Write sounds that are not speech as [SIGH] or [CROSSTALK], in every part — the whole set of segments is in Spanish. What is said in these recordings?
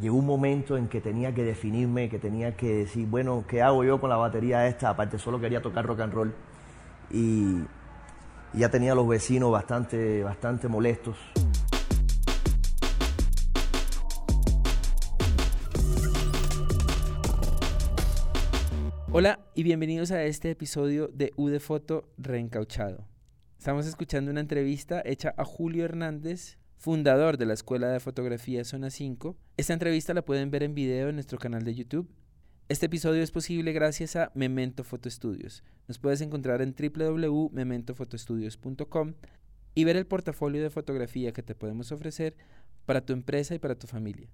llegó un momento en que tenía que definirme, que tenía que decir, bueno, ¿qué hago yo con la batería esta? Aparte, solo quería tocar rock and roll. Y, ya tenía a los vecinos bastante, bastante molestos. Hola y bienvenidos a este episodio de U de Foto Reencauchado. Estamos escuchando una entrevista hecha a Julio Hernández, fundador de la Escuela de Fotografía Zona 5. Esta entrevista la pueden ver en video en nuestro canal de YouTube. Este episodio es posible gracias a Memento Photo Studios. Nos puedes encontrar en www.mementofotostudios.com y ver el portafolio de fotografía que te podemos ofrecer para tu empresa y para tu familia.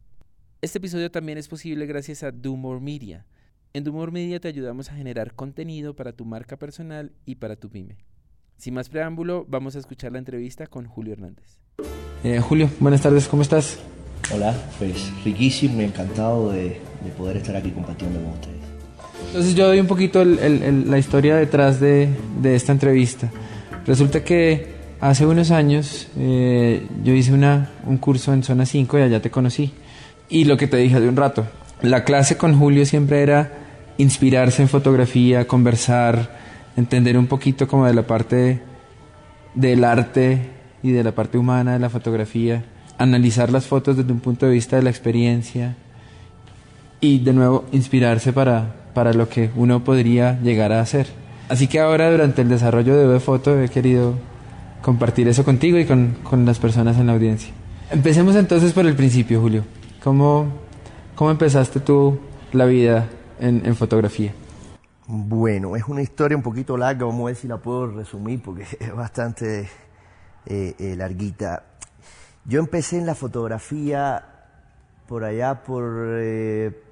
Este episodio también es posible gracias a Do More Media en Dumor Media te ayudamos a generar contenido para tu marca personal y para tu pyme. Sin más preámbulo, vamos a escuchar la entrevista con Julio Hernández. Eh, Julio, buenas tardes, ¿cómo estás? Hola, pues riquísimo y encantado de, poder estar aquí compartiendo con ustedes. Entonces yo doy un poquito la historia detrás de, esta entrevista. Resulta que hace unos años eh, yo hice una, un curso en Zona 5 y allá te conocí. Y lo que te dije de un rato, la clase con Julio siempre era inspirarse en fotografía, conversar, entender un poquito como de la parte del arte y de la parte humana de la fotografía, analizar las fotos desde un punto de vista de la experiencia y de nuevo inspirarse para, para lo que uno podría llegar a hacer. Así que ahora durante el desarrollo de Foto he querido compartir eso contigo y con, con las personas en la audiencia. Empecemos entonces por el principio, Julio. ¿Cómo, cómo empezaste tú la vida en, fotografía? Bueno, es una historia un poquito larga, vamos a ver si la puedo resumir porque [LAUGHS] es bastante eh, eh, larguita. Yo empecé en la fotografía por allá por eh,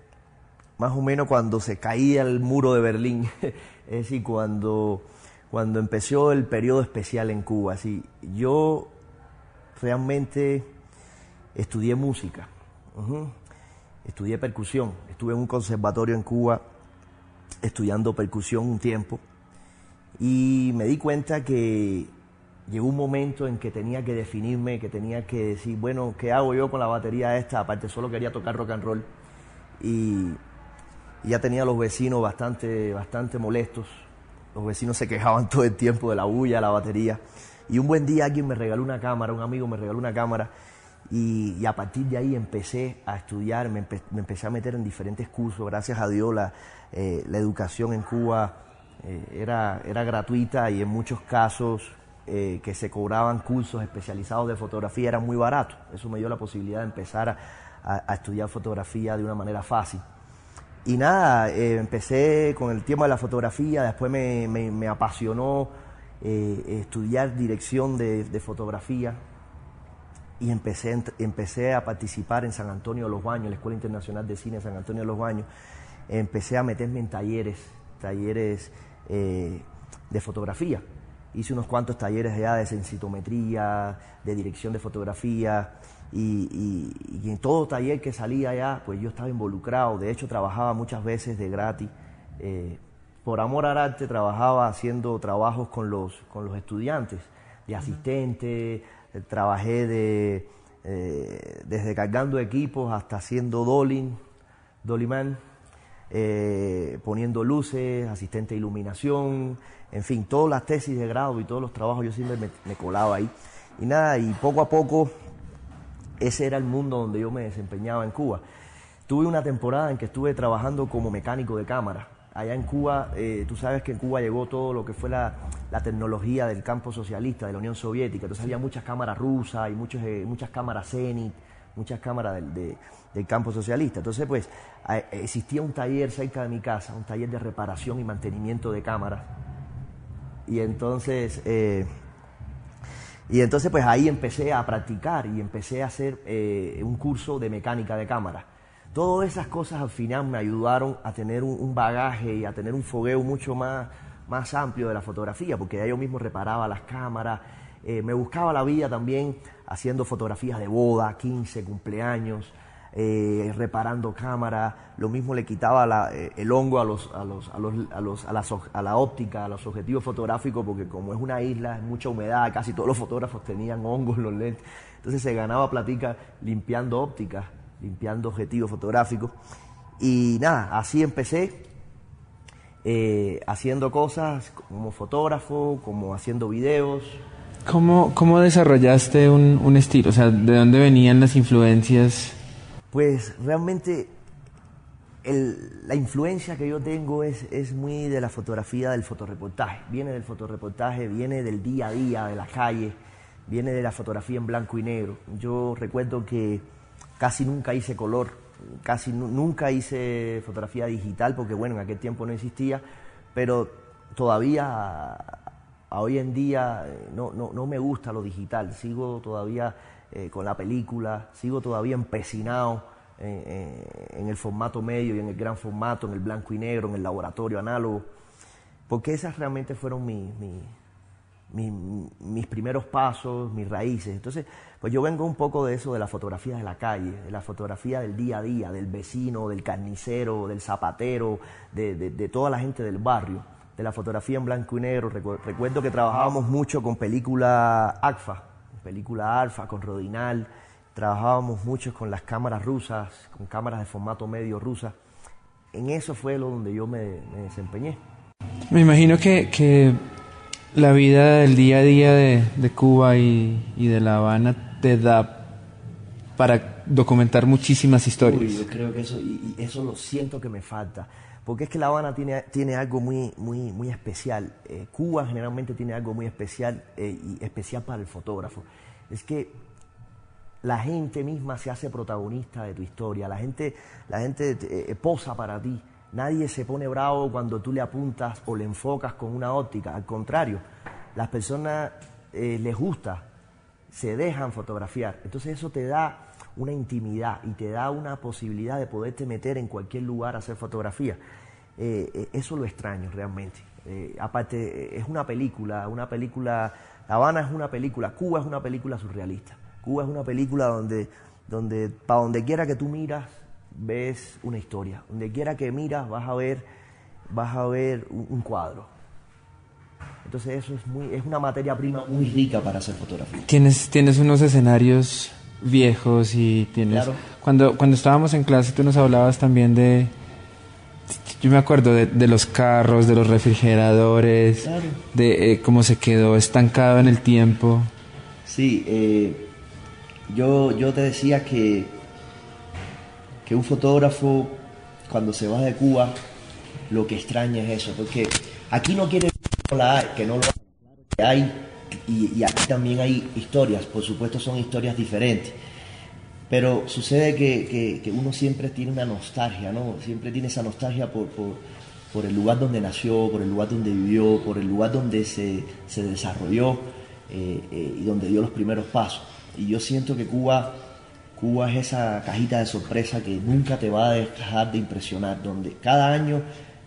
más o menos cuando se caía el muro de Berlín, [LAUGHS] es decir, cuando, cuando empezó el periodo especial en Cuba. Así, yo realmente estudié música. Estudié percusión, estuve en un conservatorio en Cuba estudiando percusión un tiempo. Y me di cuenta que llegó un momento en que tenía que definirme, que tenía que decir, bueno, ¿qué hago yo con la batería esta? Aparte, solo quería tocar rock and roll y, ya tenía los vecinos bastante, bastante molestos. Los vecinos se quejaban [LAUGHS] todo el tiempo de la bulla, la batería. Y un buen día alguien me regaló una cámara, un amigo me regaló una cámara y, a partir de ahí empecé a estudiar, me, empecé a meter en diferentes cursos. Gracias a Dios la, eh, educación en Cuba eh, era, era gratuita y en muchos casos eh, que se cobraban cursos especializados de fotografía era muy barato. Eso me dio la posibilidad de empezar a, estudiar fotografía de una manera fácil. Y nada, empecé con el tema de la fotografía, después me, apasionó estudiar dirección de, de fotografía, y empecé, empecé a participar en San Antonio de los Baños, la Escuela Internacional de Cine de San Antonio de los Baños. Empecé a meterme en talleres, talleres eh, de fotografía. Hice unos cuantos talleres ya de sensitometría, de dirección de fotografía, y, en todo taller que salía allá, pues yo estaba involucrado. De hecho, trabajaba muchas veces de gratis. Eh, por amor al arte, trabajaba haciendo trabajos con los, con los estudiantes, de asistente, eh, trabajé de, eh, desde cargando equipos hasta haciendo dolling, dollyman, eh, poniendo luces, asistente de iluminación, en fin, todas las tesis de grado y todos los trabajos yo siempre me, colaba ahí. Y nada, y poco a poco ese era el mundo donde yo me desempeñaba en Cuba. Tuve una temporada en que estuve trabajando como mecánico de cámara allá en Cuba, eh, tú sabes que en Cuba llegó todo lo que fue la, tecnología del campo socialista, de la Unión Soviética, entonces había muchas cámaras rusas y muchos, eh, muchas cámaras Zenit, muchas cámaras del, campo socialista. Entonces, pues, existía un taller cerca de mi casa, un taller de reparación y mantenimiento de cámaras. Y entonces, eh, y entonces, pues ahí empecé a practicar y empecé a hacer un curso de mecánica de cámaras. Todas esas cosas al final me ayudaron a tener un, bagaje y a tener un fogueo mucho más, más amplio de la fotografía, porque ya yo mismo reparaba las cámaras, eh, me buscaba la vida también haciendo fotografías de boda, 15, cumpleaños, eh, reparando cámaras, lo mismo le quitaba eh, el hongo a, los, a, los, a, los, a, la, a la óptica, a los objetivos fotográficos, porque como es una isla, es mucha humedad, casi todos los fotógrafos tenían hongos en los lentes, entonces se ganaba platica limpiando ópticas limpiando objetivos fotográficos. Y nada, así empecé, eh, haciendo cosas como fotógrafo, como haciendo videos. ¿Cómo, cómo desarrollaste un, un estilo? O sea, ¿de dónde venían las influencias? Pues realmente el- la influencia que yo tengo es, es muy de la fotografía del fotoreportaje. Viene del fotoreportaje, viene del día a día, de la calle, viene de la fotografía en blanco y negro. Yo recuerdo que casi nunca hice color, casi nu- nunca hice fotografía digital, porque bueno, en aquel tiempo no existía, pero todavía a hoy en día eh, no, no, no me gusta lo digital, sigo todavía eh, con la película, sigo todavía empecinado en el formato medio y en el gran formato, en el blanco y negro, en el laboratorio análogo, porque esas realmente fueron mi- mi- mi- mis primeros pasos, mis raíces. Entonces, pues yo vengo un poco de eso, de la fotografía de la calle, de la fotografía del día a día, del vecino, del carnicero, del zapatero, de, de- de toda la gente del barrio, de la fotografía en blanco y negro. Recu- Recuerdo que trabajábamos mucho con película ACFA, película Alfa, con Rodinal, trabajábamos mucho con las cámaras rusas, con cámaras de formato medio rusas. En eso fue lo donde yo me- me desempeñé. Me imagino que, que la vida del día a día de, de Cuba y, y de La Habana te da para documentar muchísimas historias. Uy, yo creo que eso, y, y eso lo siento que me falta. Porque es que La Habana tiene, tiene algo muy, muy, muy especial. Eh, Cuba generalmente tiene algo muy especial eh, y especial para el fotógrafo. Es que la gente misma se hace protagonista de tu historia. La gente, la gente eh, posa para ti. Nadie se pone bravo cuando tú le apuntas o le enfocas con una óptica. Al contrario, las personas les gusta se dejan fotografiar. Entonces eso te da una intimidad y te da una posibilidad de poderte meter en cualquier lugar a hacer fotografía. Eh, eh, eso lo extraño realmente. Eh, aparte, eh, es una película, una película, La Habana es una película, Cuba es una película surrealista. Cuba es una película donde, donde para donde quiera que tú miras, ves una historia. Donde quiera que miras, vas a ver, vas a ver un, un cuadro. Entonces eso es, muy, es una materia prima muy rica para hacer fotografía. Tienes, tienes unos escenarios viejos y tienes... Claro. Cuando, cuando estábamos en clase tú nos hablabas también de... Yo me acuerdo de, de los carros, de los refrigeradores, Claro. de eh, cómo se quedó estancado en el tiempo. Sí, eh, yo, yo te decía que, que un fotógrafo cuando se va de Cuba lo que extraña es eso, porque aquí no quiere decir que no la hay, que no lo hay y, aquí también hay historias, por supuesto son historias diferentes, pero sucede que, uno siempre tiene una nostalgia, ¿no? Siempre tiene esa nostalgia por el lugar donde nació, por el lugar donde vivió, por el lugar donde se, se desarrolló eh, eh, y donde dio los primeros pasos. Y yo siento que Cuba, Cuba es esa cajita de sorpresa que nunca te va a dejar de impresionar, donde cada año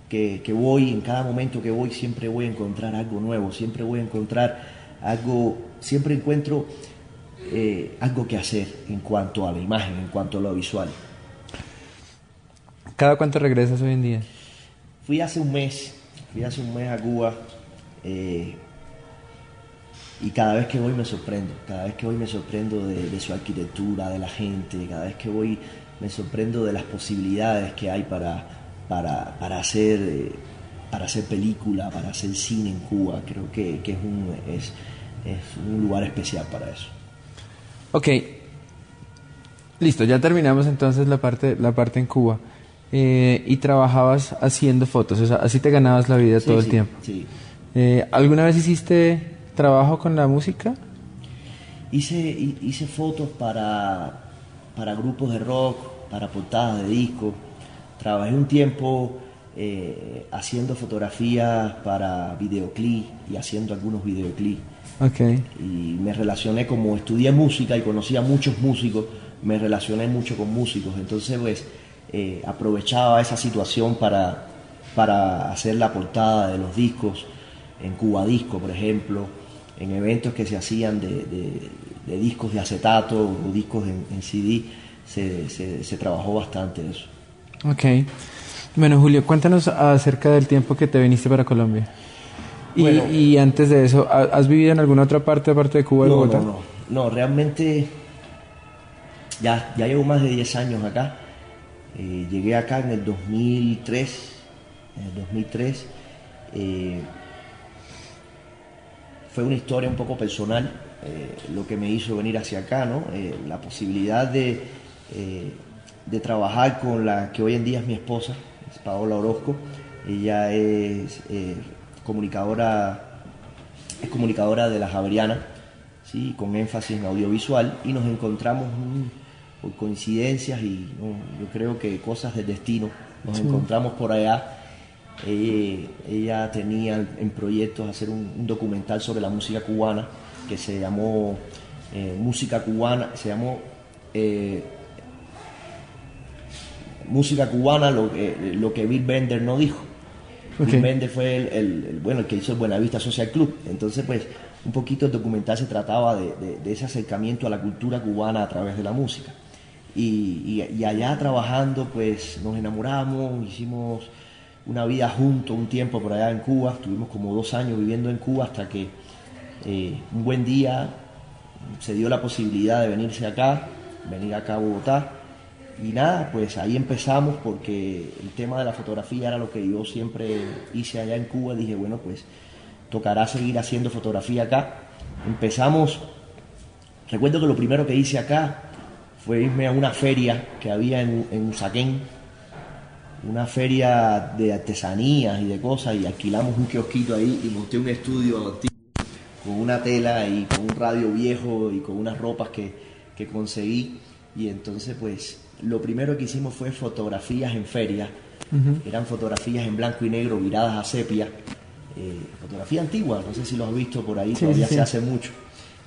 que, que voy, en cada momento que voy, siempre voy a encontrar algo nuevo, siempre voy a encontrar algo, siempre encuentro eh, algo que hacer en cuanto a la imagen, en cuanto a lo visual. ¿Cada cuánto regresas hoy en día? Fui hace un mes, fui hace un mes a Cuba eh, y cada vez que voy me sorprendo, cada vez que voy me sorprendo de, de su arquitectura, de la gente, cada vez que voy me sorprendo de las posibilidades que hay para, para, para hacer, eh, para hacer película, para hacer cine en Cuba. Creo que, que es, un, es, es un lugar especial para eso. Ok, listo, ya terminamos entonces la parte, la parte en Cuba. Eh, y trabajabas haciendo fotos, o sea, así te ganabas la vida Sí, todo el sí, tiempo. Sí. Eh, ¿Alguna vez hiciste trabajo con la música? Hice, hi- hice fotos para, para grupos de rock, para portadas de discos. Trabajé un tiempo eh, haciendo fotografías para videoclip y haciendo algunos videoclips. Ok. Y me relacioné como estudié música y conocí a muchos músicos, me relacioné mucho con músicos. Entonces, pues, eh, aprovechaba esa situación para, para hacer la portada de los discos, en Cuba Disco, por ejemplo, en eventos que se hacían de, de- de discos de acetato o discos en, en CD, se, se- se trabajó bastante eso. Ok. Bueno, Julio, cuéntanos acerca del tiempo que te viniste para Colombia. Y, Bueno. y antes de eso, ¿ha- ¿has vivido en alguna otra parte aparte de Cuba y No, Bogotá? no, no, no, realmente ya, ya llevo más de 10 años acá. Eh, llegué acá en el 2003. En el 2003. Eh, fue una historia un poco personal lo que me hizo venir hacia acá, ¿no? la posibilidad de, de trabajar con la que hoy en día es mi esposa, es Paola Orozco. Ella es comunicadora, es comunicadora de la Javeriana, ¿sí? con énfasis en audiovisual, y nos encontramos por coincidencias y yo creo que cosas del destino. Nos encontramos por allá. ella tenía en proyectos hacer un, documental sobre la música cubana que se llamó eh, Música Cubana, se llamó eh, Música Cubana, lo que, lo que Bill Bender no dijo. Bill Bender fue el, bueno, el que hizo el Buenavista Social Club. Entonces, pues, un poquito el documental se trataba de, ese acercamiento a la cultura cubana a través de la música. Y, allá trabajando, pues nos enamoramos, hicimos una vida juntos un tiempo por allá en Cuba, estuvimos como dos años viviendo en Cuba hasta que eh, un buen día se dio la posibilidad de venirse acá, venir acá a Bogotá. Y nada, pues ahí empezamos porque el tema de la fotografía era lo que yo siempre hice allá en Cuba. Dije, bueno, pues tocará seguir haciendo fotografía acá. Empezamos, recuerdo que lo primero que hice acá fue irme a una feria que había en, en Usaquén, una feria de artesanías y de cosas, y alquilamos un kiosquito ahí y monté un estudio con una tela y con un radio viejo y con unas ropas que, que conseguí. Y entonces pues lo primero que hicimos fue fotografías en feria, eran fotografías en blanco y negro viradas a sepia. Eh, fotografía antigua, no sé si lo has visto por ahí, todavía se hace mucho.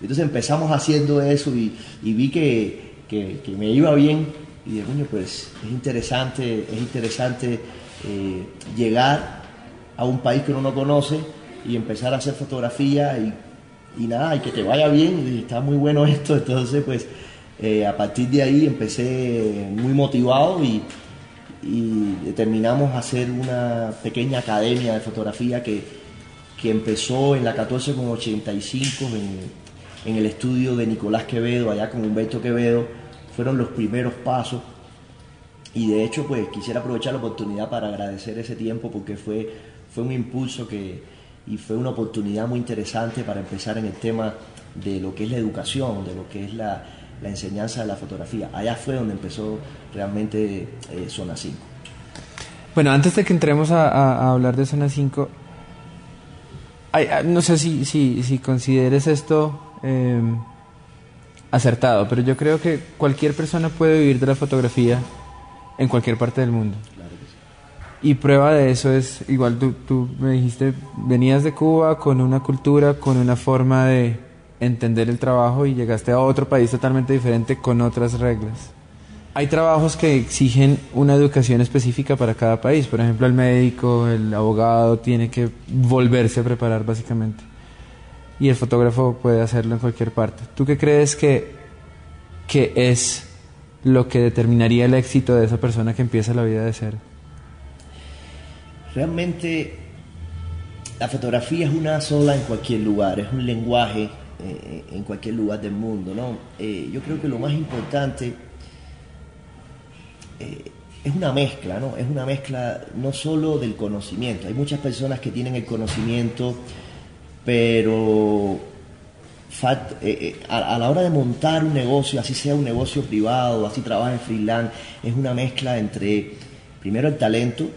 Entonces empezamos haciendo eso y, vi que, me iba bien y dije, coño, pues es interesante, es interesante eh, llegar a un país que uno no conoce y empezar a hacer fotografía y, nada, y que te vaya bien, y está muy bueno [LAUGHS] esto, entonces pues eh, a partir de ahí empecé muy motivado y, y terminamos a hacer una pequeña academia de fotografía que, que empezó en la 14 con 85 en, el estudio de Nicolás Quevedo, allá con Humberto Quevedo, fueron los primeros pasos. Y de hecho, pues quisiera aprovechar la oportunidad para agradecer ese tiempo porque fue, fue un impulso que, y fue una oportunidad muy interesante para empezar en el tema de lo que es la educación, de lo que es la, enseñanza de la fotografía. Allá fue donde empezó realmente eh, Zona 5. Bueno, antes de que entremos a, a hablar de Zona 5, Ah, no sé si, si, si consideres esto em, acertado, pero yo creo que cualquier persona puede vivir de la fotografía en cualquier parte del mundo. Y prueba de eso es, igual tú, tú me dijiste, venías de Cuba con una cultura, con una forma de entender el trabajo y llegaste a otro país totalmente diferente con otras reglas. Hay trabajos que exigen una educación específica para cada país. Por ejemplo, el médico, el abogado tiene que volverse a preparar básicamente. Y el fotógrafo puede hacerlo en cualquier parte. ¿Tú qué crees que, que es lo que determinaría el éxito de esa persona que empieza la vida de cero? Realmente la fotografía es una sola en cualquier lugar, es un lenguaje eh, en cualquier lugar del mundo. ¿no? Eh, yo creo que lo más importante eh, es una mezcla, ¿no? Es una mezcla no solo del conocimiento. Hay muchas personas que tienen el conocimiento, pero a, la hora de montar un negocio, así sea un negocio privado, así trabaja en freelance, es una mezcla entre, primero, el talento,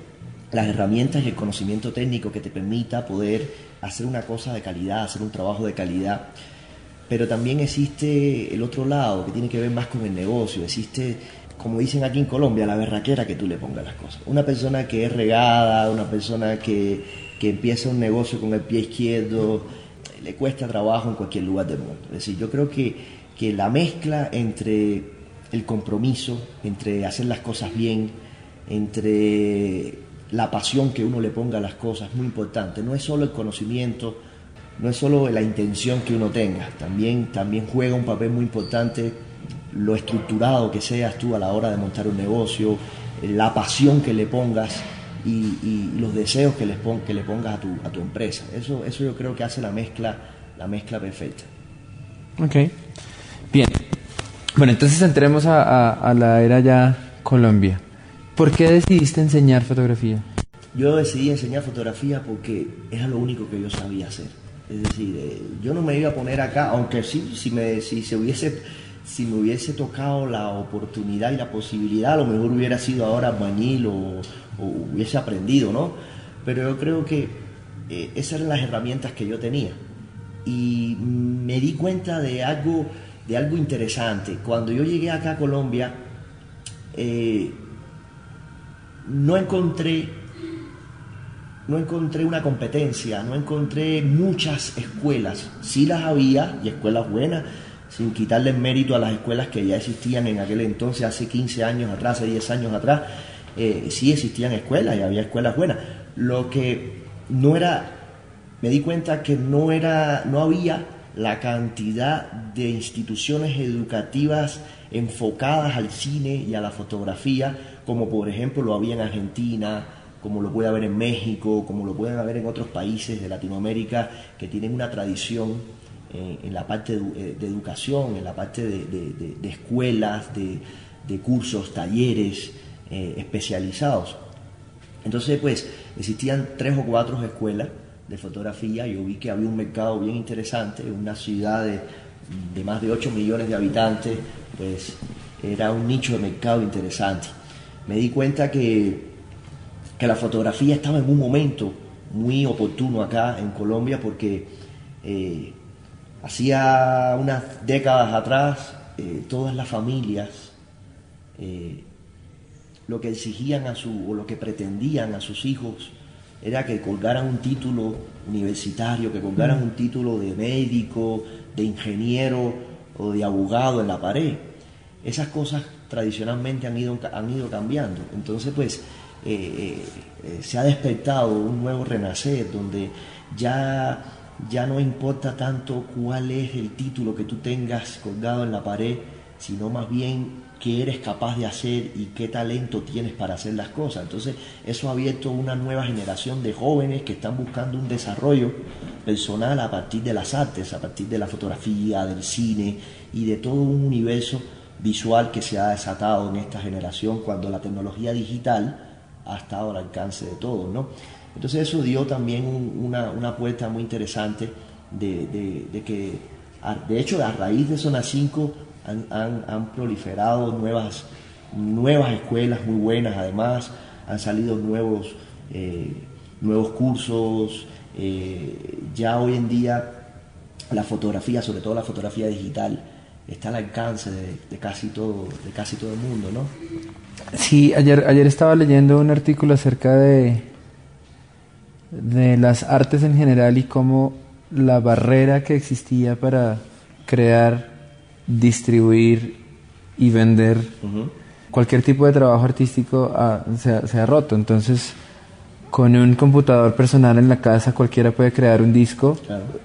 las herramientas y el conocimiento técnico que te permita poder hacer una cosa de calidad, hacer un trabajo de calidad. Pero también existe el otro lado, que tiene que ver más con el negocio, existe como dicen aquí en Colombia, la berraquera que tú le pongas las cosas. Una persona que es regada, una persona que, empieza un negocio con el pie izquierdo, le cuesta trabajo en cualquier lugar del mundo. Es decir, yo creo que, que la mezcla entre el compromiso, entre hacer las cosas bien, entre la pasión que uno le ponga a las cosas, es muy importante. No es solo el conocimiento, no es solo la intención que uno tenga, también, también juega un papel muy importante lo estructurado que seas tú a la hora de montar un negocio, la pasión que le pongas y, los deseos que, les que le pongas a tu, a tu empresa. Eso, eso yo creo que hace la mezcla, la mezcla perfecta. Ok. Bien. Bueno, entonces entremos a, la era ya Colombia. ¿Por qué decidiste enseñar fotografía? Yo decidí enseñar fotografía porque era lo único que yo sabía hacer. Es decir, eh, yo no me iba a poner acá, aunque sí, si, me, si se hubiese si me hubiese tocado la oportunidad y la posibilidad, a lo mejor hubiera sido ahora bañil o, hubiese aprendido, ¿no? Pero yo creo que eh, esas eran las herramientas que yo tenía. Y me di cuenta de algo, de algo interesante. Cuando yo llegué acá a Colombia, eh, no encontré no encontré una competencia, no encontré muchas escuelas. Sí las había, y escuelas buenas, sin quitarle mérito a las escuelas que ya existían en aquel entonces, hace 15 años atrás, hace 10 años atrás, eh, sí existían escuelas y había escuelas buenas. Lo que no era, me di cuenta que no era, no había la cantidad de instituciones educativas enfocadas al cine y a la fotografía, como por ejemplo lo había en Argentina, como lo puede haber en México, como lo pueden haber en otros países de Latinoamérica que tienen una tradición en la parte eh, de, educación, en la parte de, escuelas, de, cursos, talleres eh, especializados. Entonces, pues, existían tres o cuatro escuelas de fotografía. Yo vi que había un mercado bien interesante, en una ciudad de, más de 8 millones de habitantes, pues era un nicho de mercado interesante. Me di cuenta que, que la fotografía estaba en un momento muy oportuno acá en Colombia porque eh, Hacía unas décadas atrás, eh, todas las familias eh, lo que exigían a su, o lo que pretendían a sus hijos era que colgaran un título universitario, que colgaran mm. un título de médico, de ingeniero o de abogado en la pared. Esas cosas tradicionalmente han ido, han ido cambiando. Entonces, pues, eh, se ha despertado un nuevo renacer donde ya ya no importa tanto cuál es el título que tú tengas colgado en la pared, sino más bien qué eres capaz de hacer y qué talento tienes para hacer las cosas. Entonces, eso ha abierto una nueva generación de jóvenes que están buscando un desarrollo personal a partir de las artes, a partir de la fotografía, del cine y de todo un universo visual que se ha desatado en esta generación cuando la tecnología digital ha estado al alcance de todos, ¿no? Entonces eso dio también una, una, puerta muy interesante de, de, que, de hecho, a raíz de Zona 5 han, han, han, proliferado nuevas, nuevas escuelas muy buenas, además han salido nuevos, eh, nuevos cursos, eh, ya hoy en día la fotografía, sobre todo la fotografía digital, está al alcance de, de, casi todo de casi todo el mundo, ¿no? Sí, ayer ayer estaba leyendo un artículo acerca de de las artes en general y cómo la barrera que existía para crear, distribuir y vender cualquier tipo de trabajo artístico se, ha roto. Entonces, con un computador personal en la casa cualquiera puede crear un disco,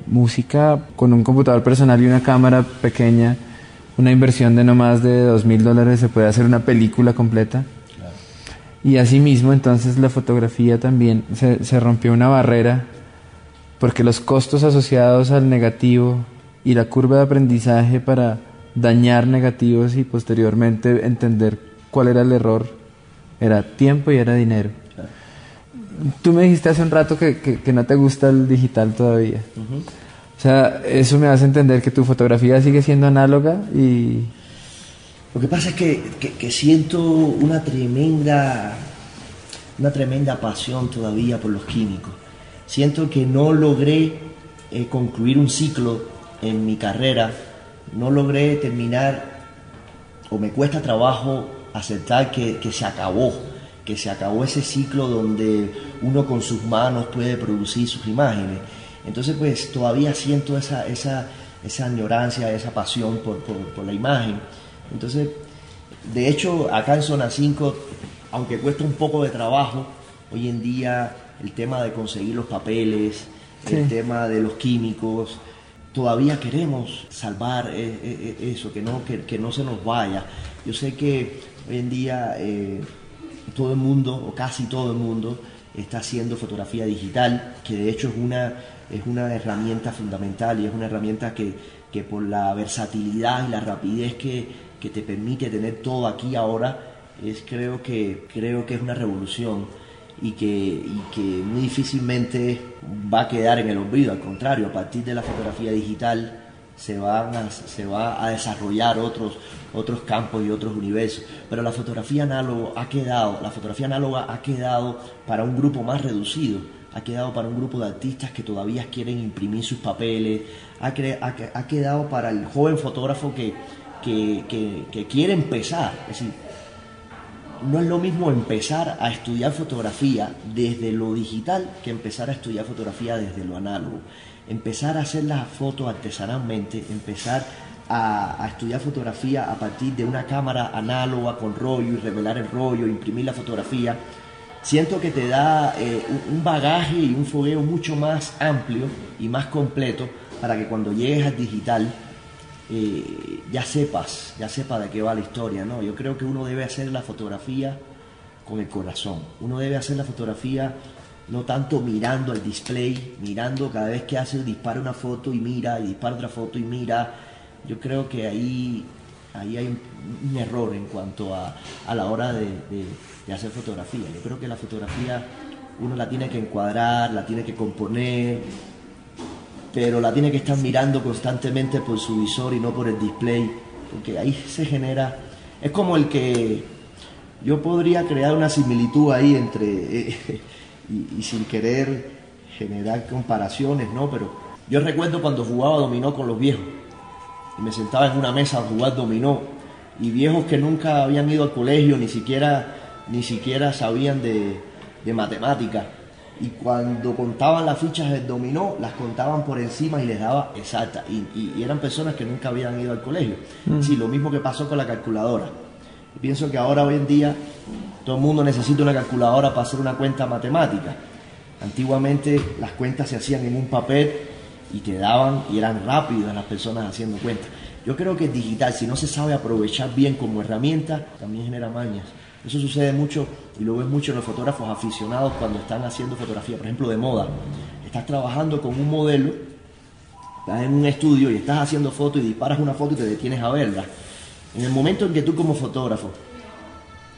música, con un computador personal y una cámara pequeña, una inversión de no más de dos mil dólares se puede hacer una película completa. Y asimismo, entonces la fotografía también se, se rompió una barrera porque los costos asociados al negativo y la curva de aprendizaje para dañar negativos y posteriormente entender cuál era el error era tiempo y era dinero. Tú me dijiste hace un rato que, que, no te gusta el digital todavía. O sea, eso me hace entender que tu fotografía sigue siendo análoga y lo que pasa es que, siento una tremenda, una tremenda pasión todavía por los químicos. Siento que no logré eh, concluir un ciclo en mi carrera, no logré terminar, o me cuesta trabajo aceptar que, se acabó, que se acabó ese ciclo donde uno con sus manos puede producir sus imágenes. Entonces pues todavía siento esa, esa, esa añorancia, esa pasión por, por la imagen. Entonces, de hecho, acá en Zona 5, aunque cuesta un poco de trabajo, hoy en día el tema de conseguir los papeles, el tema de los químicos, todavía queremos salvar eh, eh, eh, eso, que no, que, no se nos vaya. Yo sé que hoy en día todo el mundo, o casi todo el mundo, está haciendo fotografía digital, que de hecho es una, es una herramienta fundamental y es una herramienta que, que por la versatilidad y la rapidez que, que te permite tener todo aquí ahora, es, creo, que, creo que es una revolución y que, que muy difícilmente va a quedar en el olvido, al contrario, a partir de la fotografía digital se, van a, se va a desarrollar otros, otros campos y otros universos, pero la fotografía análoga ha quedado, la fotografía análoga ha quedado para un grupo más reducido, ha quedado para un grupo de artistas que todavía quieren imprimir sus papeles, ha, quedado para el joven fotógrafo que, quiere empezar, es decir, no es lo mismo empezar a estudiar fotografía desde lo digital que empezar a estudiar fotografía desde lo análogo. Empezar a hacer las fotos artesanalmente, empezar a, estudiar fotografía a partir de una cámara análoga con rollo y revelar el rollo, imprimir la fotografía. Siento que te da eh, un bagaje y un fogueo mucho más amplio y más completo para que cuando llegues al digital eh, ya sepas, ya sepas de qué va la historia, ¿no? Yo creo que uno debe hacer la fotografía con el corazón. Uno debe hacer la fotografía no tanto mirando el display, mirando cada vez que hace, dispara una foto y mira, y dispara otra foto y mira. Yo creo que ahí, ahí hay un, error en cuanto a, la hora de, de hacer fotografía. Yo creo que la fotografía uno la tiene que encuadrar, la tiene que componer, pero la tiene que estar mirando constantemente por su visor y no por el display, porque ahí se genera, es como el que yo podría crear una similitud ahí entre, [LAUGHS] y, sin querer generar comparaciones, ¿no? Pero yo recuerdo cuando jugaba dominó con los viejos, y me sentaba en una mesa a jugar dominó, y viejos que nunca habían ido al colegio, ni siquiera, ni siquiera sabían de, de matemáticas, y cuando contaban las fichas del dominó, las contaban por encima y les daba exacta. Y, eran personas que nunca habían ido al colegio. Mm. Sí, lo mismo que pasó con la calculadora. Pienso que ahora, hoy en día, todo el mundo necesita una calculadora para hacer una cuenta matemática. Antiguamente las cuentas se hacían en un papel y te daban y eran rápidas las personas haciendo cuentas. Yo creo que digital, si no se sabe aprovechar bien como herramienta, también genera mañas. Eso sucede mucho y lo ves mucho en los fotógrafos aficionados cuando están haciendo fotografía, por ejemplo, de moda. Estás trabajando con un modelo, estás en un estudio y estás haciendo fotos y disparas una foto y te detienes a verla. En el momento en que tú como fotógrafo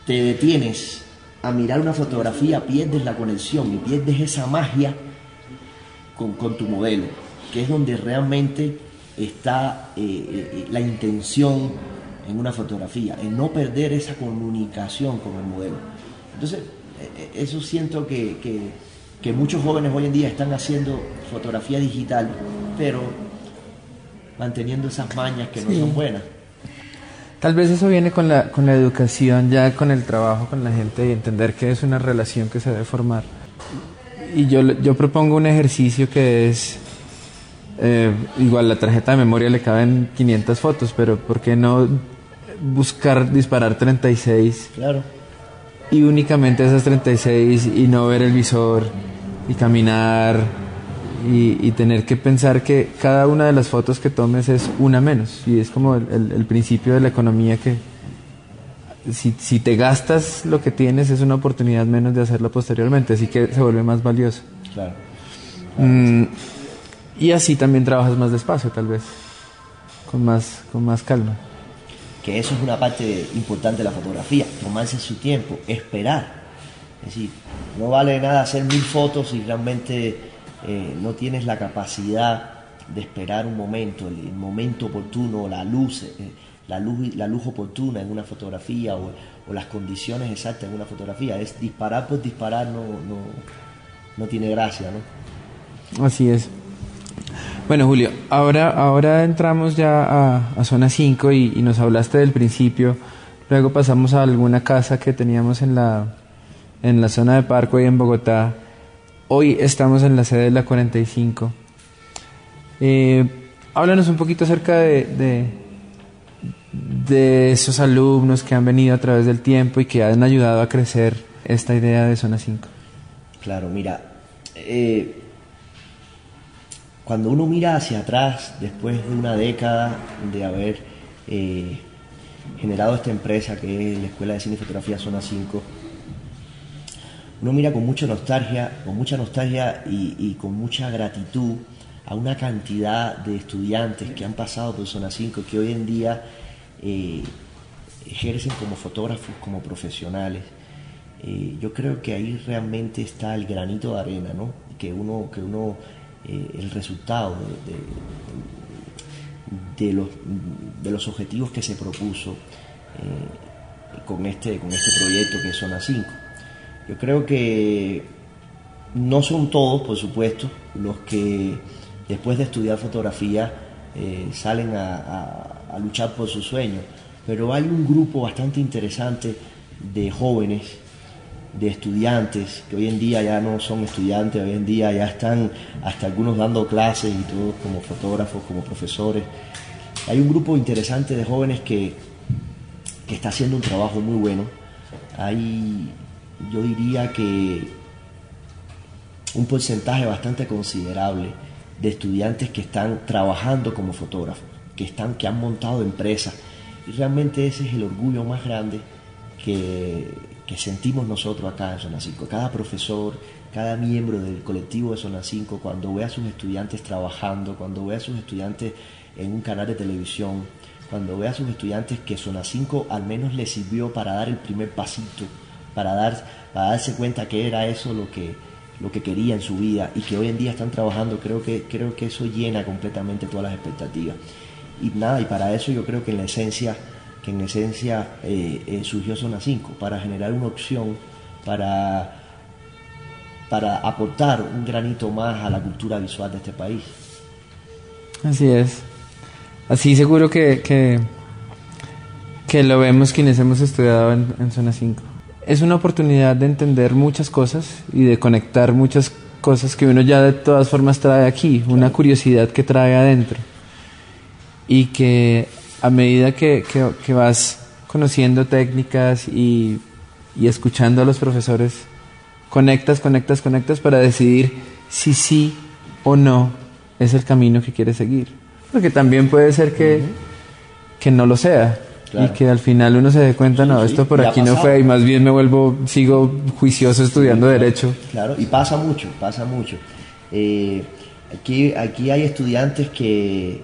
te detienes a mirar una fotografía, pierdes la conexión y pierdes esa magia con, tu modelo, que es donde realmente está eh, eh, la intención en una fotografía, en no perder esa comunicación con el modelo. Entonces, eso siento que, que, muchos jóvenes hoy en día están haciendo fotografía digital, pero manteniendo esas mañas que no son buenas. Tal vez eso viene con la, con la educación, ya con el trabajo con la gente y entender que es una relación que se debe formar. Y yo, yo propongo un ejercicio que es, eh, igual la tarjeta de memoria le caben 500 fotos, pero ¿por qué no buscar disparar 36. Claro. Y únicamente esas 36 y no ver el visor y caminar y, tener que pensar que cada una de las fotos que tomes es una menos. Y es como el, principio de la economía que si, si, te gastas lo que tienes es una oportunidad menos de hacerlo posteriormente, así que se vuelve más valioso. Claro. Mm, y así también trabajas más despacio, tal vez, con más, con más calma que eso es una parte importante de la fotografía, tomarse su tiempo, esperar. Es decir, no vale nada hacer mil fotos si realmente eh, no tienes la capacidad de esperar un momento, el, momento oportuno, la luz, eh, la luz, la luz oportuna en una fotografía o, las condiciones exactas en una fotografía. Es disparar por disparar no, no, no tiene gracia, ¿no? Así es. Bueno, Julio, ahora, ahora entramos ya a, zona 5 y, nos hablaste del principio. Luego pasamos a alguna casa que teníamos en la, en la zona de Parco y en Bogotá. Hoy estamos en la sede de la 45. Eh, háblanos un poquito acerca de, de, esos alumnos que han venido a través del tiempo y que han ayudado a crecer esta idea de zona 5. Claro, mira, eh, cuando uno mira hacia atrás, después de una década de haber eh, generado esta empresa que es la Escuela de Cine y Fotografía Zona 5, uno mira con mucha nostalgia, con mucha nostalgia y, con mucha gratitud a una cantidad de estudiantes que han pasado por Zona 5 que hoy en día eh, ejercen como fotógrafos, como profesionales. Eh, yo creo que ahí realmente está el granito de arena, ¿no? Que uno, que uno eh, el resultado de, los, de, los, objetivos que se propuso eh, con, este, con este proyecto que es Zona 5. Yo creo que no son todos, por supuesto, los que después de estudiar fotografía salen a, a luchar por sus sueños, pero hay un grupo bastante interesante de jóvenes, de estudiantes, que hoy en día ya no son estudiantes, hoy en día ya están hasta algunos dando clases y todos como fotógrafos, como profesores. Hay un grupo interesante de jóvenes que, que está haciendo un trabajo muy bueno. Hay, yo diría que un porcentaje bastante considerable de estudiantes que están trabajando como fotógrafos que, están, que han montado empresas. Y realmente ese es el orgullo más grande que, que sentimos nosotros acá en Zona 5. Cada profesor, cada miembro del colectivo de Zona 5, cuando ve a sus estudiantes trabajando, cuando ve a sus estudiantes en un canal de televisión, cuando ve a sus estudiantes que Zona 5 al menos les sirvió para dar el primer pasito, para, dar, para darse cuenta que era eso lo que, lo que quería en su vida y que hoy en día están trabajando, creo que, creo que eso llena completamente todas las expectativas. Y nada, y para eso yo creo que en la esencia, que en esencia eh, eh, surgió Zona 5, para generar una opción, para, para aportar un granito más a la cultura visual de este país. Así es. Así seguro que, que, que lo vemos quienes hemos estudiado en, en Zona 5. Es una oportunidad de entender muchas cosas y de conectar muchas cosas que uno ya de todas formas trae aquí, una curiosidad que trae adentro y que a medida que, que, vas conociendo técnicas y, y, escuchando a los profesores, conectas, conectas, conectas para decidir si sí o no es el camino que quieres seguir. Porque también puede ser que, que no lo sea. Y que al final uno se dé cuenta, no, esto por aquí no fue, y más bien me vuelvo, sigo juicioso estudiando Derecho. Claro, y pasa mucho, pasa mucho. Eh, aquí, aquí hay estudiantes que,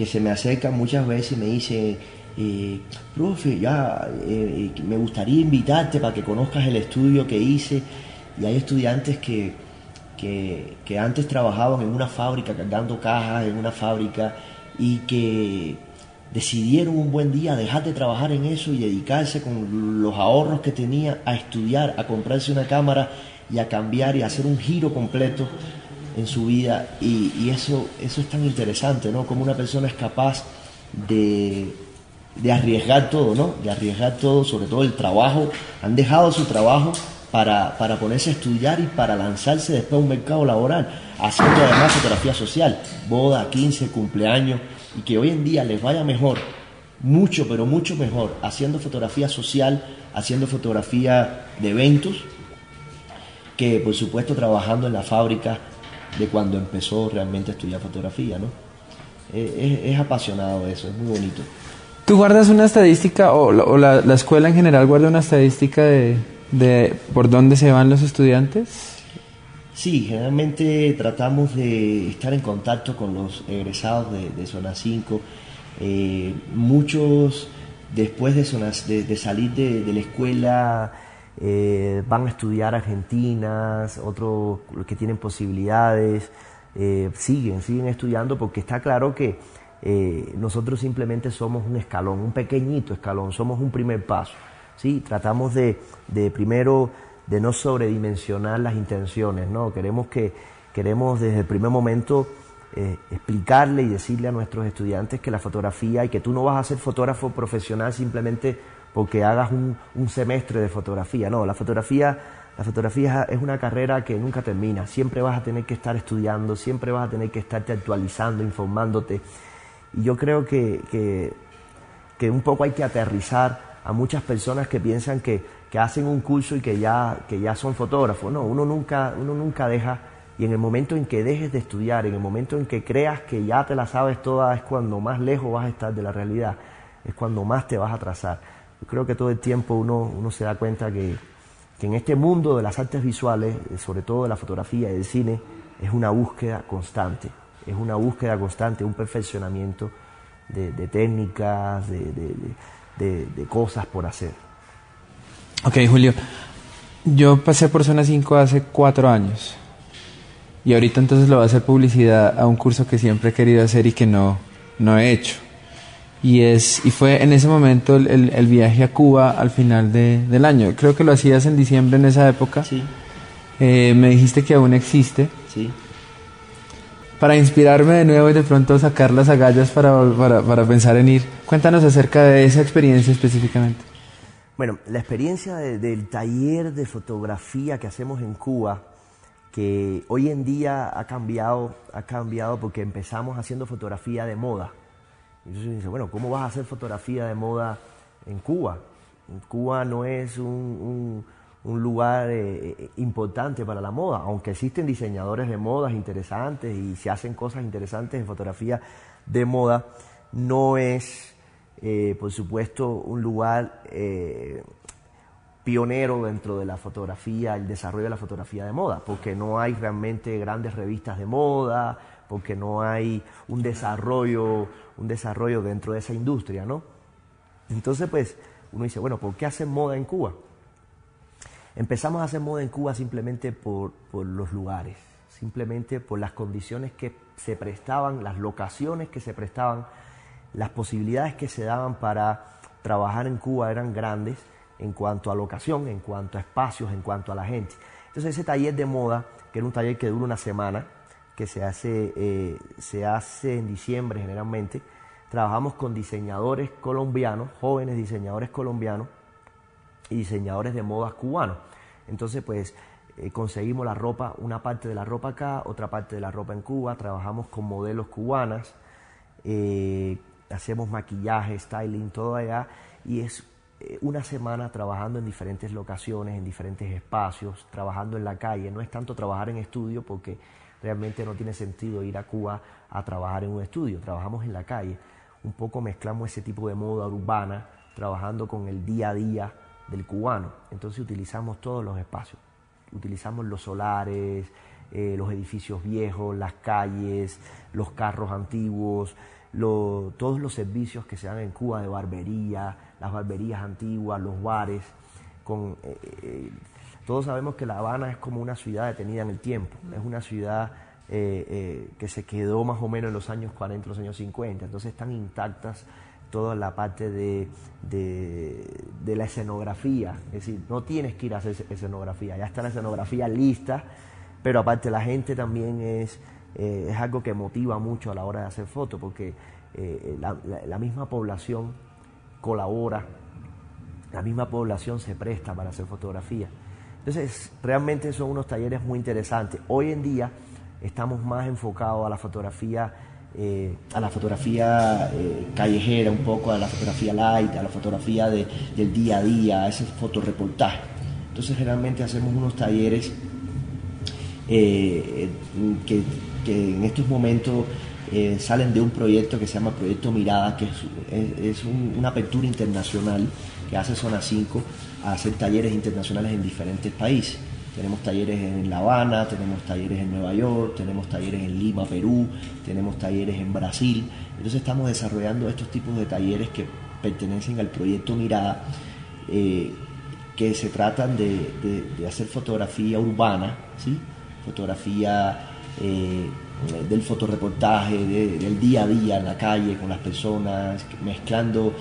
que se me acercan muchas veces y me dicen, eh, profe, ya eh, me gustaría invitarte para que conozcas el estudio que hice. Y hay estudiantes que, que, antes trabajaban en una fábrica cargando cajas, en una fábrica, y que decidieron un buen día dejar de trabajar en eso y dedicarse con los ahorros que tenía a estudiar, a comprarse una cámara y a cambiar y a hacer un giro completo en su vida y, eso, eso es tan interesante, ¿no? Como una persona es capaz de, de, arriesgar todo, ¿no? De arriesgar todo, sobre todo el trabajo. Han dejado su trabajo para, para ponerse a estudiar y para lanzarse después a un mercado laboral, haciendo además fotografía social, boda, 15, cumpleaños, y que hoy en día les vaya mejor, mucho, pero mucho mejor, haciendo fotografía social, haciendo fotografía de eventos, que por supuesto trabajando en la fábrica de cuando empezó realmente a estudiar fotografía, ¿no? Es, apasionado eso, es muy bonito. ¿Tú guardas una estadística o, la, escuela en general guarda una estadística de, de, por dónde se van los estudiantes? Sí, generalmente tratamos de estar en contacto con los egresados de, Zona 5. Eh, muchos después de, de, de salir de, la escuela eh, van a estudiar Argentinas, otros que tienen posibilidades, eh, siguen, siguen estudiando porque está claro que eh, nosotros simplemente somos un escalón, un pequeñito escalón, somos un primer paso. ¿sí? Tratamos de, primero de no sobredimensionar las intenciones, ¿no? Queremos que queremos desde el primer momento explicarle y decirle a nuestros estudiantes que la fotografía y que tú no vas a ser fotógrafo profesional simplemente porque hagas un, semestre de fotografía. No, la fotografía, la fotografía es una carrera que nunca termina. Siempre vas a tener que estar estudiando, siempre vas a tener que estarte actualizando, informándote. Y yo creo que, que, un poco hay que aterrizar a muchas personas que piensan que, que hacen un curso y que ya, que ya son fotógrafos. No, uno nunca, uno nunca deja, y en el momento en que dejes de estudiar, en el momento en que creas que ya te la sabes toda, es cuando más lejos vas a estar de la realidad, es cuando más te vas a atrasar. Creo que todo el tiempo uno, uno se da cuenta que, que, en este mundo de las artes visuales, eh, sobre todo de la fotografía y del cine, es una búsqueda constante, es una búsqueda constante, un perfeccionamiento de, técnicas, de, de, cosas por hacer. Ok, Julio. Yo pasé por Zona 5 hace cuatro años. Y ahorita entonces lo voy a hacer publicidad a un curso que siempre he querido hacer y que no, no he hecho. Y, es, y fue en ese momento el, el, viaje a Cuba al final de, del año. Creo que lo hacías en diciembre en esa época. Sí. Eh, me dijiste que aún existe. Sí. Para inspirarme de nuevo y de pronto sacar las agallas para, para, para pensar en ir. Cuéntanos acerca de esa experiencia específicamente. Bueno, la experiencia del taller de fotografía que hacemos en Cuba, que hoy en día ha cambiado, ha cambiado porque empezamos haciendo fotografía de moda. Entonces dice, bueno, ¿cómo vas a hacer fotografía de moda en Cuba? Cuba no es un, lugar eh, eh, importante para la moda, aunque existen diseñadores de modas interesantes y se hacen cosas interesantes en fotografía de moda, no es, eh, por supuesto, un lugar pionero dentro de la fotografía, el desarrollo de la fotografía de moda, porque no hay realmente grandes revistas de moda, porque no hay un desarrollo, un desarrollo dentro de esa industria, ¿no? Entonces, pues, uno dice, bueno, ¿por qué hacen moda en Cuba? Empezamos a hacer moda en Cuba simplemente por, por los lugares, simplemente por las condiciones que se prestaban, las locaciones que se prestaban, las posibilidades que se daban para trabajar en Cuba eran grandes en cuanto a locación, en cuanto a espacios, en cuanto a la gente. Entonces ese taller de moda, que era un taller que dura una semana, que se hace, eh, se hace en diciembre generalmente. Trabajamos con diseñadores colombianos, jóvenes diseñadores colombianos y diseñadores de modas cubanos. Entonces, pues eh, conseguimos la ropa, una parte de la ropa acá, otra parte de la ropa en Cuba, trabajamos con modelos cubanas, eh, hacemos maquillaje, styling, todo allá, y es una semana trabajando en diferentes locaciones, en diferentes espacios, trabajando en la calle. No es tanto trabajar en estudio porque realmente no tiene sentido ir a Cuba a trabajar en un estudio, trabajamos en la calle, un poco mezclamos ese tipo de moda urbana, trabajando con el día a día del cubano, entonces utilizamos todos los espacios, utilizamos los solares, eh, los edificios viejos, las calles, los carros antiguos, todos los servicios que se dan en Cuba de barbería, las barberías antiguas, los bares, con eh, eh, todos sabemos que La Habana es como una ciudad detenida en el tiempo, es una ciudad eh, eh, que se quedó más o menos en los años 40, los años 50, entonces están intactas toda la parte de, de, la escenografía, es decir, no tienes que ir a hacer escenografía, ya está la escenografía lista, pero aparte la gente también es, eh, es algo que motiva mucho a la hora de hacer fotos, porque la misma población colabora, la misma población se presta para hacer fotografía. Entonces, realmente son unos talleres muy interesantes. Hoy en día estamos más enfocados a la fotografía, eh, a la fotografía eh, callejera, un poco a la fotografía light, a la fotografía del día a día, a ese fotoreportaje. Entonces, generalmente hacemos unos talleres eh, que, en estos momentos salen de un proyecto que se llama Proyecto Mirada, que es, una apertura internacional que hace Zona 5 a hacer talleres internacionales en diferentes países. Tenemos talleres en La Habana, tenemos talleres en Nueva York, tenemos talleres en Lima, Perú, tenemos talleres en Brasil. Entonces estamos desarrollando estos tipos de talleres que pertenecen al proyecto Mirada, eh, que se tratan de, hacer fotografía urbana, ¿sí? fotografía eh, del fotoreportaje, del día a día en la calle con las personas, mezclando,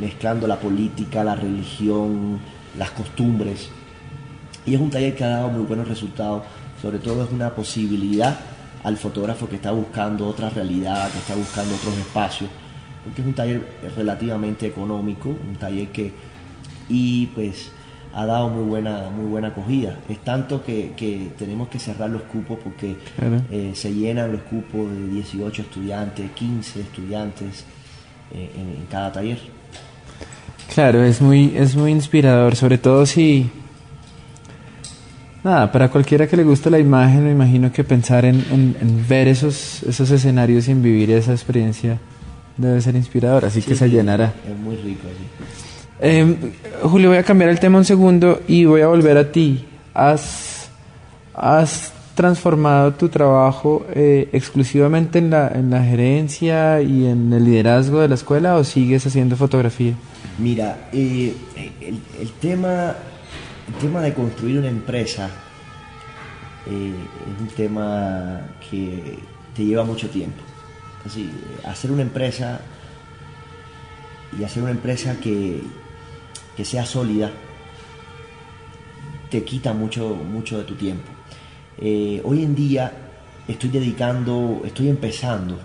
mezclando la política, la religión, las costumbres. Y es un taller que ha dado muy buenos resultados, sobre todo es una posibilidad al fotógrafo que está buscando otra realidad, que está buscando otros espacios, porque es un taller relativamente económico, un taller que, y pues ha dado muy buena, muy buena acogida. Es tanto que, tenemos que cerrar los cupos porque eh, se llenan los cupos de 18 estudiantes, 15 estudiantes eh, en cada taller. Claro, es muy, es muy inspirador, sobre todo si... Nada, para cualquiera que le guste la imagen, me imagino que pensar en, ver esos, esos escenarios y en vivir esa experiencia debe ser inspirador, así que se llenará. Es muy rico, sí. Em, Julio, voy a cambiar el tema un segundo y voy a volver a ti. ¿Has, has transformado tu trabajo eh, exclusivamente en la, en la gerencia y en el liderazgo de la escuela o sigues haciendo fotografía? Mira, eh, el, tema, el tema de construir una empresa eh, es un tema que te lleva mucho tiempo. Así, hacer una empresa y hacer una empresa que, que sea sólida te quita mucho, mucho de tu tiempo. Eh, hoy en día estoy dedicando, estoy empezando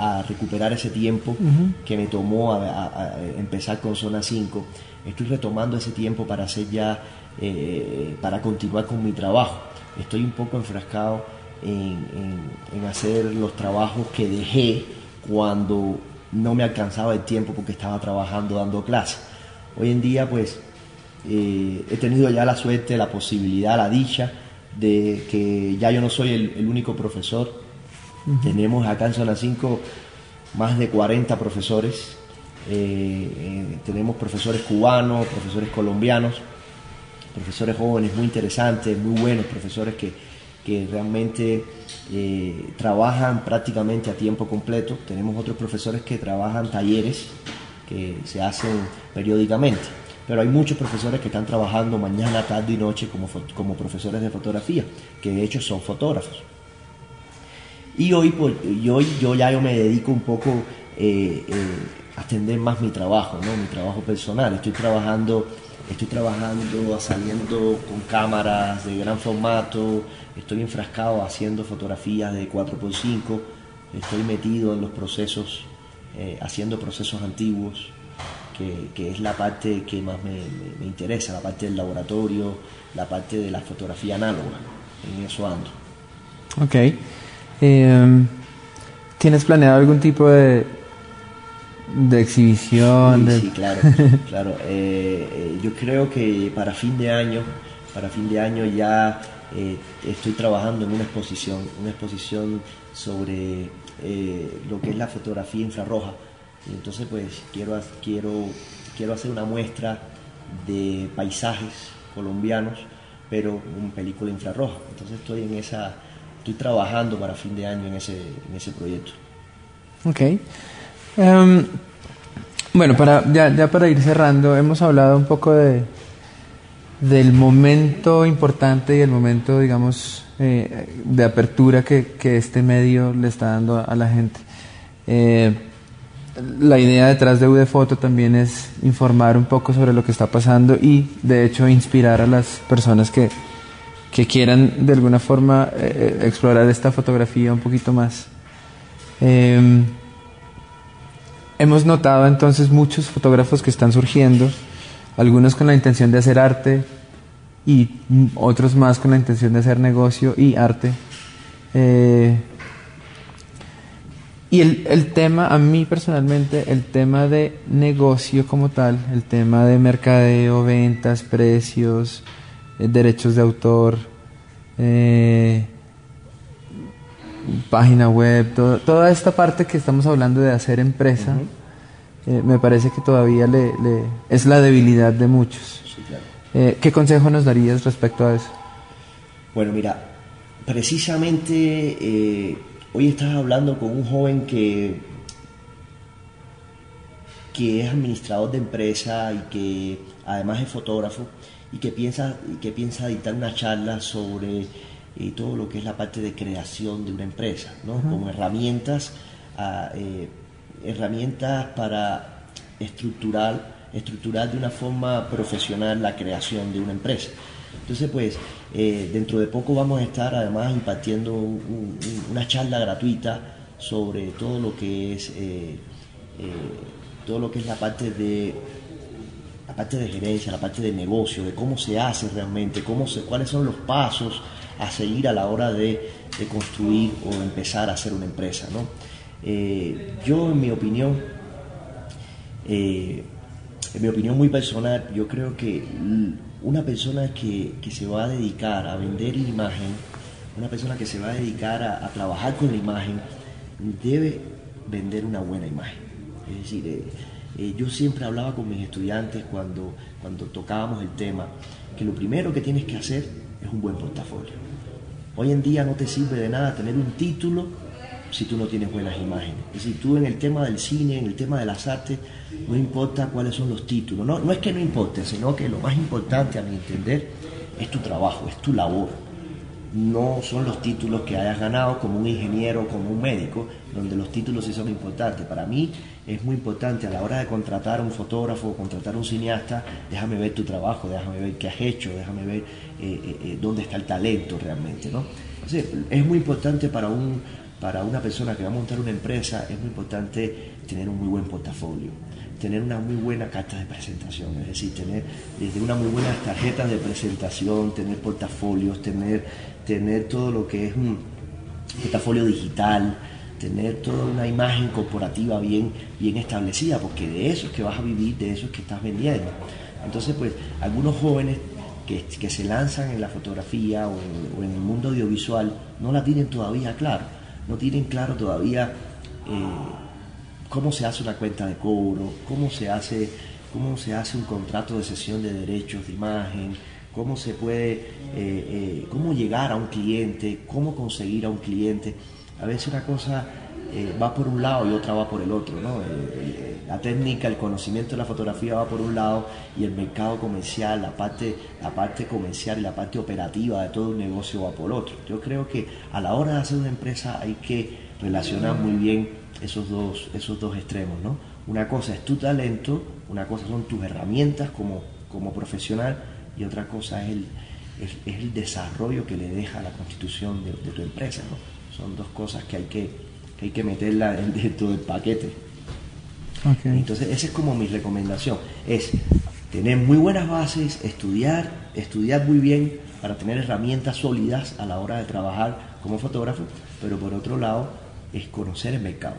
a recuperar ese tiempo que me tomó a, empezar con Zona 5. Estoy retomando ese tiempo para hacer ya, eh, para continuar con mi trabajo. Estoy un poco enfrascado en, hacer los trabajos que dejé cuando no me alcanzaba el tiempo porque estaba trabajando dando clases. Hoy en día pues eh, he tenido ya la suerte, la posibilidad, la dicha de que ya yo no soy el, único profesor. Tenemos acá en Zona 5 más de 40 profesores. Eh, eh, tenemos profesores cubanos, profesores colombianos, profesores jóvenes muy interesantes, muy buenos, profesores que, que realmente eh, trabajan prácticamente a tiempo completo. Tenemos otros profesores que trabajan talleres que se hacen periódicamente pero hay muchos profesores que están trabajando mañana, tarde y noche como, como profesores de fotografía, que de hecho son fotógrafos. Y hoy, pues, hoy yo ya yo me dedico un poco eh, eh, a atender más mi trabajo, ¿no? mi trabajo personal. Estoy trabajando, estoy trabajando, saliendo con cámaras de gran formato, estoy enfrascado haciendo fotografías de 4x5, estoy metido en los procesos, eh, haciendo procesos antiguos que, es la parte que más me, interesa, la parte del laboratorio, la parte de la fotografía análoga. En eso ando. Ok. Em, ¿Tienes planeado algún tipo de, de exhibición? Sí, claro, [LAUGHS] claro. Eh, eh, yo creo que para fin de año, para fin de año ya eh, estoy trabajando en una exposición, una exposición sobre lo que es la fotografía infrarroja y entonces pues quiero, quiero, quiero hacer una muestra de paisajes colombianos, pero en película infrarroja. Entonces estoy en esa, estoy trabajando para fin de año en ese, en ese proyecto. Ok. Em, bueno, para, ya, para ir cerrando, hemos hablado un poco de, del momento importante y el momento, digamos, eh, de apertura que, que, este medio le está dando a, la gente. Eh, la idea detrás de UD Foto también es informar un poco sobre lo que está pasando y de hecho inspirar a las personas que, quieran de alguna forma eh, eh, explorar esta fotografía un poquito más. Em, hemos notado entonces muchos fotógrafos que están surgiendo, algunos con la intención de hacer arte y otros más con la intención de hacer negocio y arte. Eh, y el, el, tema, a mí personalmente, el tema de negocio como tal, el tema de mercadeo, ventas, precios, derechos de autor, eh, página web, toda esta parte que estamos hablando de hacer empresa, eh, me parece que todavía le, le, es la debilidad de muchos. ¿Qué consejo nos darías respecto a eso? Bueno, mira, precisamente Hoy estás hablando con un joven que, que es administrador de empresa y que además es fotógrafo y que piensa, que piensa dictar una charla sobre eh, todo lo que es la parte de creación de una empresa, ¿no? con herramientas, ah, eh, herramientas para estructurar, estructurar de una forma profesional la creación de una empresa. Entonces, pues, eh, dentro de poco vamos a estar además impartiendo una charla gratuita sobre todo lo que es todo lo que es la parte de la parte de gerencia, la parte de negocio, de cómo se hace realmente, cómo se, cuáles son los pasos a seguir a la hora de, construir o empezar a hacer una empresa. ¿no? yo, en mi opinión, en mi opinión muy personal, yo creo que una persona que, se va a dedicar a vender imagen, una persona que se va a dedicar a, trabajar con la imagen, debe vender una buena imagen. Es decir, eh, eh, yo siempre hablaba con mis estudiantes cuando, cuando tocábamos el tema, que lo primero que tienes que hacer es un buen portafolio. Hoy en día no te sirve de nada tener un título si tú no tienes buenas imágenes. Es decir, tú en el tema del cine, en el tema de las artes, no importa cuáles son los títulos. No, no es que no importe, sino que lo más importante a mi entender es tu trabajo, es tu labor. No son los títulos que hayas ganado como un ingeniero, como un médico, donde los títulos sí son importantes. Para mí es muy importante a la hora de contratar a un fotógrafo contratar a un cineasta, déjame ver tu trabajo, déjame ver qué has hecho, déjame ver eh, eh, eh, dónde está el talento realmente. ¿no? es muy importante para un para una persona que va a montar una empresa es muy importante tener un muy buen portafolio, tener una muy buena carta de presentación, es decir, tener desde una muy buena tarjeta de presentación, tener portafolios, tener, tener todo lo que es un portafolio digital, tener toda una imagen corporativa bien, bien establecida, porque de eso es que vas a vivir, de eso es que estás vendiendo. Entonces, pues, algunos jóvenes que, que se lanzan en la fotografía o, en el mundo audiovisual no la tienen todavía claro no tienen claro todavía eh, cómo se hace una cuenta de cobro, cómo se hace, cómo se hace un contrato de cesión de derechos de imagen, cómo se puede, eh, eh, cómo llegar a un cliente, cómo conseguir a un cliente. A veces una cosa va por un lado y otra va por el otro. la técnica, el conocimiento de la fotografía va por un lado y el mercado comercial, la parte, la parte comercial y la parte operativa de todo un negocio va por otro. Yo creo que a la hora de hacer una empresa hay que relacionar muy bien esos dos, esos dos extremos. ¿no? Una cosa es tu talento, una cosa son tus herramientas como, como profesional y otra cosa es el, es, el desarrollo que le deja la constitución de, tu empresa. Son dos cosas que hay que hay que meterla [LAUGHS] dentro del paquete. Entonces, esa es como mi recomendación, es tener muy buenas bases, estudiar, estudiar muy bien para tener herramientas sólidas a la hora de trabajar como fotógrafo, pero por otro lado es conocer el mercado,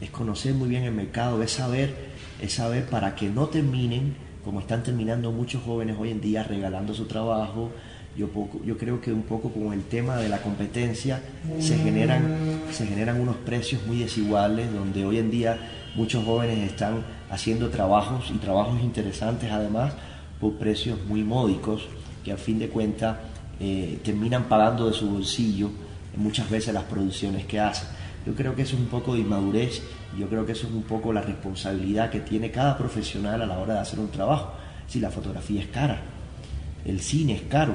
es conocer muy bien el mercado, es saber, es saber para que no terminen como están terminando muchos jóvenes hoy en día regalando su trabajo, yo, yo creo que un poco con el tema de la competencia se generan, se generan unos precios muy desiguales, donde hoy en día muchos jóvenes están haciendo trabajos y trabajos interesantes además por precios muy módicos, que a fin de cuentas eh, terminan pagando de su bolsillo muchas veces las producciones que hacen. Yo creo que eso es un poco de inmadurez, yo creo que eso es un poco la responsabilidad que tiene cada profesional a la hora de hacer un trabajo. Si la fotografía es cara, el cine es caro,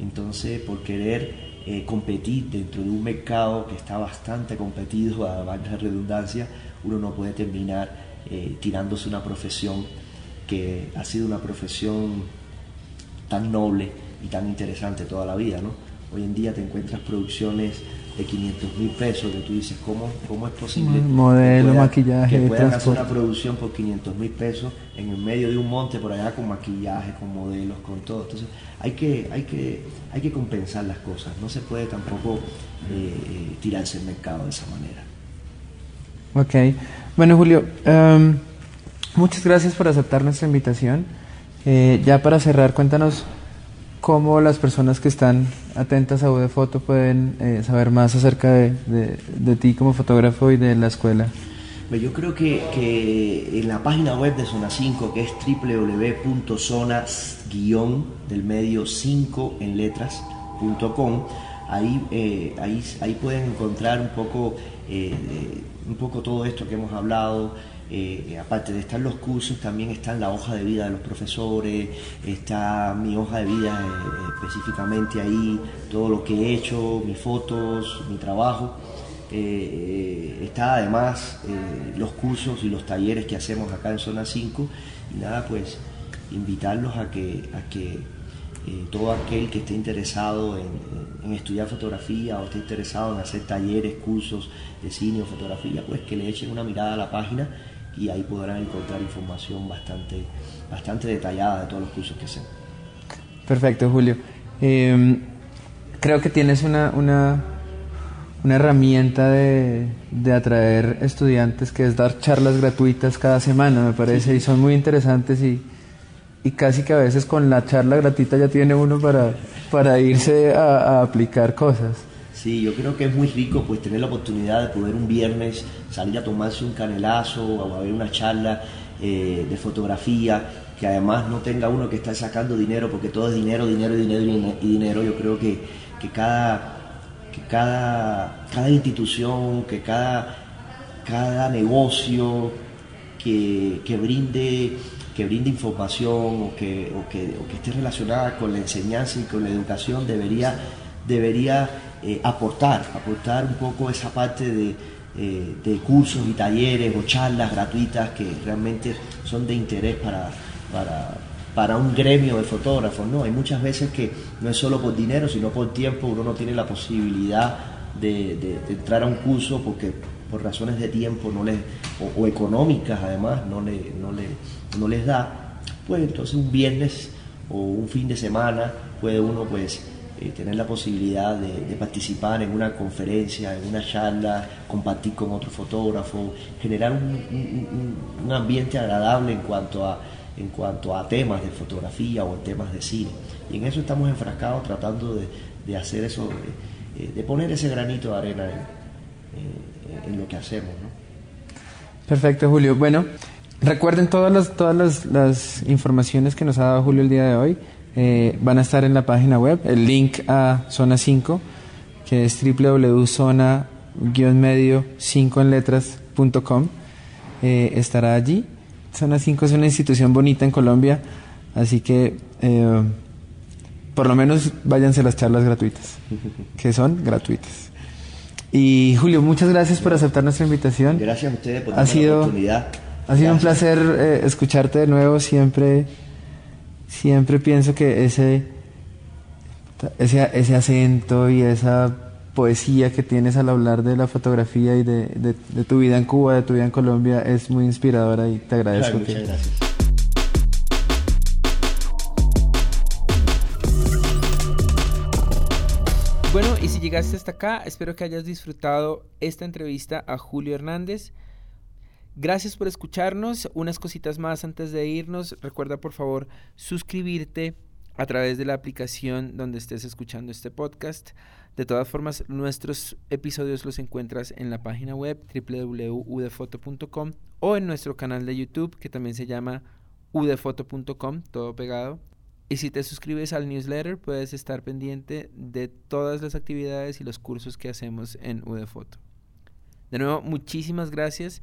entonces, por querer eh, competir dentro de un mercado que está bastante competido, a la redundancia, uno no puede terminar eh, tirándose una profesión que ha sido una profesión tan noble y tan interesante toda la vida. ¿no? Hoy en día te encuentras producciones de 500 mil pesos, que tú dices, ¿cómo, cómo es posible? Modelo, maquillaje, que puedan hacer una producción por 500 mil pesos en el medio de un monte por allá con maquillaje, con modelos, con todo. Entonces hay que, hay que, hay que compensar las cosas, no se puede tampoco eh, eh, tirarse el mercado de esa manera. Ok, bueno Julio, em, muchas gracias por aceptar nuestra invitación. Eh, ya para cerrar, cuéntanos cómo las personas que están atentas a Foto pueden eh, saber más acerca de, de, ti como fotógrafo y de la escuela. Yo creo que, que en la página web de Zona 5, que es www.zonas- del medio 5 en letras.com, ahí, eh, ahí, ahí pueden encontrar un poco, eh, un poco todo esto que hemos hablado, eh, aparte de estar los cursos, también está la hoja de vida de los profesores, está mi hoja de vida eh, específicamente ahí, todo lo que he hecho, mis fotos, mi trabajo. Eh, está además los cursos y los talleres que hacemos acá en Zona 5 y nada, pues invitarlos a que, a que todo aquel que esté interesado en, en, estudiar fotografía o esté interesado en hacer talleres, cursos de cine o fotografía, pues que le echen una mirada a la página y ahí podrán encontrar información bastante, bastante detallada de todos los cursos que hacen. Perfecto, Julio. Em, creo que tienes una, una, una herramienta de, de, atraer estudiantes que es dar charlas gratuitas cada semana, me parece, y son muy interesantes y, y, casi que a veces con la charla gratuita ya tiene uno para, para irse a, a aplicar cosas. Sí, yo creo que es muy rico pues tener la oportunidad de poder un viernes salir a tomarse un canelazo o a ver una charla eh, de fotografía, que además no tenga uno que estar sacando dinero, porque todo es dinero, dinero, dinero y dinero. Yo creo que, que cada, que cada, cada institución, que cada, cada negocio que, que brinde que brinde información o que, o que, o que, esté relacionada con la enseñanza y con la educación debería, debería eh, aportar, aportar un poco esa parte de, eh, de, cursos y talleres o charlas gratuitas que realmente son de interés para, para, para un gremio de fotógrafos. ¿no? Hay muchas veces que no es solo por dinero, sino por tiempo, uno no tiene la posibilidad de, de, entrar a un curso porque por razones de tiempo no les, o, o económicas además no, le, no, le, no les da, pues entonces un viernes o un fin de semana puede uno pues eh, tener la posibilidad de, participar en una conferencia, en una charla, compartir con otro fotógrafo, generar un, ambiente agradable en cuanto, a, en cuanto a temas de fotografía o en temas de cine. Y en eso estamos enfrascados tratando de, de hacer eso, de, de, poner ese granito de arena en, lo que hacemos. Perfecto, Julio. Bueno, recuerden todas las, todas las, las informaciones que nos ha dado Julio el día de hoy. Eh, van a estar en la página web. El link a Zona 5, que es www.zona-medio 5 en letras.com, eh, estará allí. Zona 5 es una institución bonita en Colombia, así que eh, por lo menos váyanse a las charlas gratuitas, [LAUGHS] que son gratuitas. Y Julio, muchas gracias por aceptar nuestra invitación. Gracias a ustedes por ha sido, la oportunidad. Ha sido un placer eh, escucharte de nuevo. Siempre, siempre pienso que ese, ese, ese acento y esa poesía que tienes al hablar de la fotografía y de, de, de, tu vida en Cuba, de tu vida en Colombia, es muy inspiradora y te agradezco. Claro, que... muchas gracias. Bueno, y si llegaste hasta acá, espero que hayas disfrutado esta entrevista a Julio Hernández. Gracias por escucharnos. Unas cositas más antes de irnos. Recuerda por favor suscribirte a través de la aplicación donde estés escuchando este podcast. De todas formas, nuestros episodios los encuentras en la página web www.udfoto.com o en nuestro canal de YouTube que también se llama udfoto.com, todo pegado. Y si te suscribes al newsletter, puedes estar pendiente de todas las actividades y los cursos que hacemos en UDFoto. De nuevo, muchísimas gracias